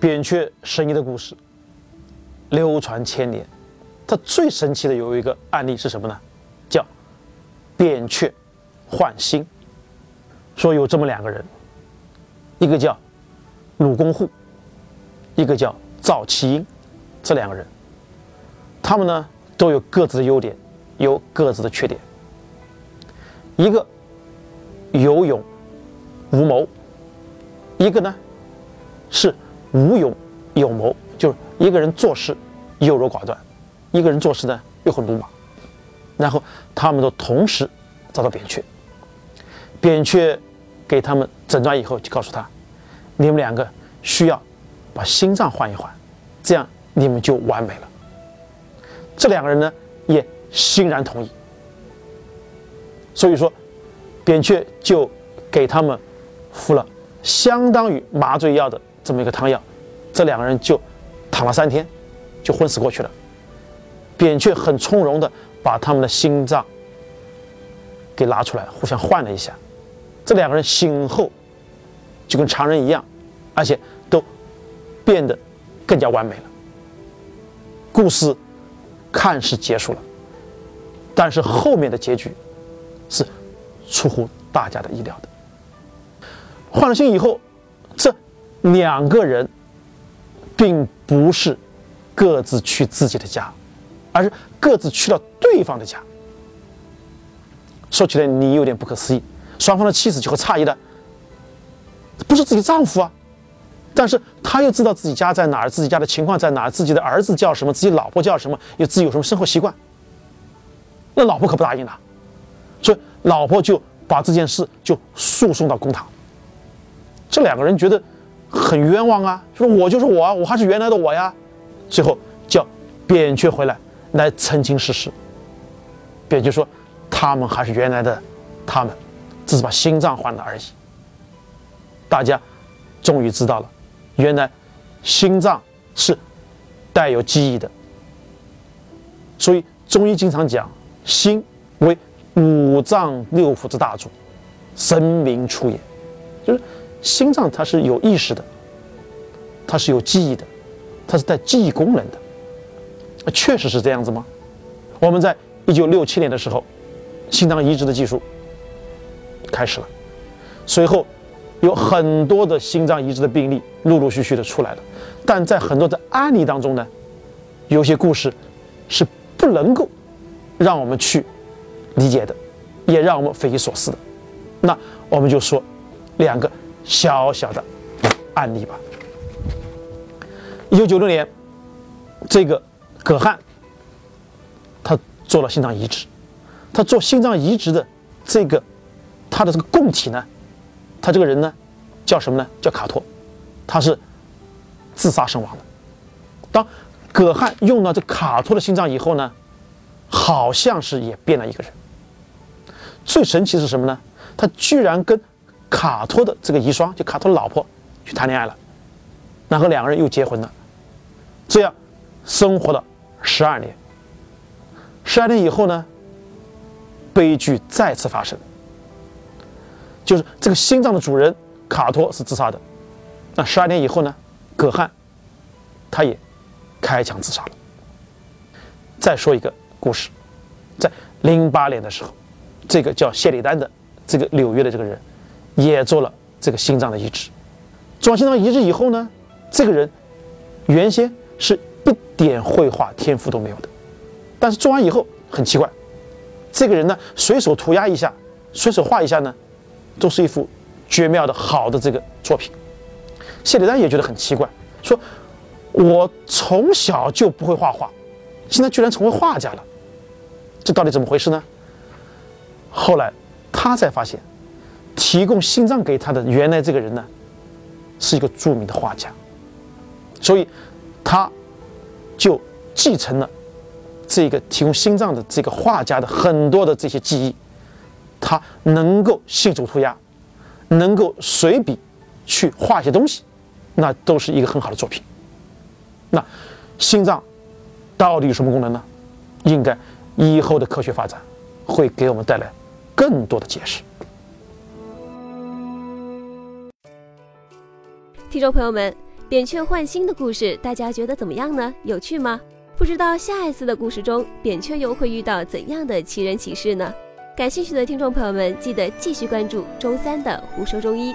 扁鹊神医的故事流传千年，它最神奇的有一个案例是什么呢？叫扁鹊换心。说有这么两个人，一个叫鲁公户，一个叫赵齐英，这两个人，他们呢都有各自的优点，有各自的缺点。一个有勇无谋，一个呢是无勇有谋，就是一个人做事优柔寡断，一个人做事呢又很鲁莽。然后他们都同时找到扁鹊，扁鹊。给他们诊断以后，就告诉他，你们两个需要把心脏换一换，这样你们就完美了。这两个人呢也欣然同意。所以说，扁鹊就给他们服了相当于麻醉药的这么一个汤药，这两个人就躺了三天，就昏死过去了。扁鹊很从容的把他们的心脏给拿出来，互相换了一下。这两个人醒后就跟常人一样，而且都变得更加完美了。故事看似结束了，但是后面的结局是出乎大家的意料的。换了心以后，两个人并不是各自去自己的家，而是各自去了对方的家。说起来，你有点不可思议。双方的妻子就会诧异的，不是自己丈夫啊，但是他又知道自己家在哪儿，自己家的情况在哪儿，自己的儿子叫什么，自己老婆叫什么，又自己有什么生活习惯，那老婆可不答应了，所以老婆就把这件事就诉讼到公堂。这两个人觉得很冤枉啊，说我就是我啊，我还是原来的我呀，最后叫扁鹊回来来澄清事实。扁鹊说他们还是原来的他们。只是把心脏换了而已。大家终于知道了，原来心脏是带有记忆的。所以中医经常讲，心为五脏六腑之大主，神明出也。就是心脏它是有意识的，它是有记忆的，它是带记忆功能的。确实是这样子吗？我们在一九六七年的时候，心脏移植的技术。开始了，随后有很多的心脏移植的病例陆陆续续的出来了，但在很多的案例当中呢，有些故事是不能够让我们去理解的，也让我们匪夷所思的。那我们就说两个小小的案例吧。一九九六年，这个葛汉他做了心脏移植，他做心脏移植的这个。他的这个供体呢，他这个人呢，叫什么呢？叫卡托，他是自杀身亡的。当葛汉用了这卡托的心脏以后呢，好像是也变了一个人。最神奇是什么呢？他居然跟卡托的这个遗孀，就卡托的老婆去谈恋爱了，然后两个人又结婚了，这样生活了十二年。十二年以后呢，悲剧再次发生。就是这个心脏的主人卡托是自杀的，那十二年以后呢，葛汉他也开枪自杀了。再说一个故事，在零八年的时候，这个叫谢里丹的这个纽约的这个人也做了这个心脏的移植。做完心脏移植以后呢，这个人原先是一点绘画天赋都没有的，但是做完以后很奇怪，这个人呢随手涂鸦一下，随手画一下呢。都是一幅绝妙的好的这个作品，谢里丹也觉得很奇怪，说：“我从小就不会画画，现在居然成为画家了，这到底怎么回事呢？”后来他才发现，提供心脏给他的原来这个人呢，是一个著名的画家，所以他就继承了这个提供心脏的这个画家的很多的这些记忆。他能够信手涂鸦，能够随笔去画一些东西，那都是一个很好的作品。那心脏到底有什么功能呢？应该以后的科学发展会给我们带来更多的解释。听众朋友们，扁鹊换新的故事，大家觉得怎么样呢？有趣吗？不知道下一次的故事中，扁鹊又会遇到怎样的奇人奇事呢？感兴趣的听众朋友们，记得继续关注周三的《胡说中医》。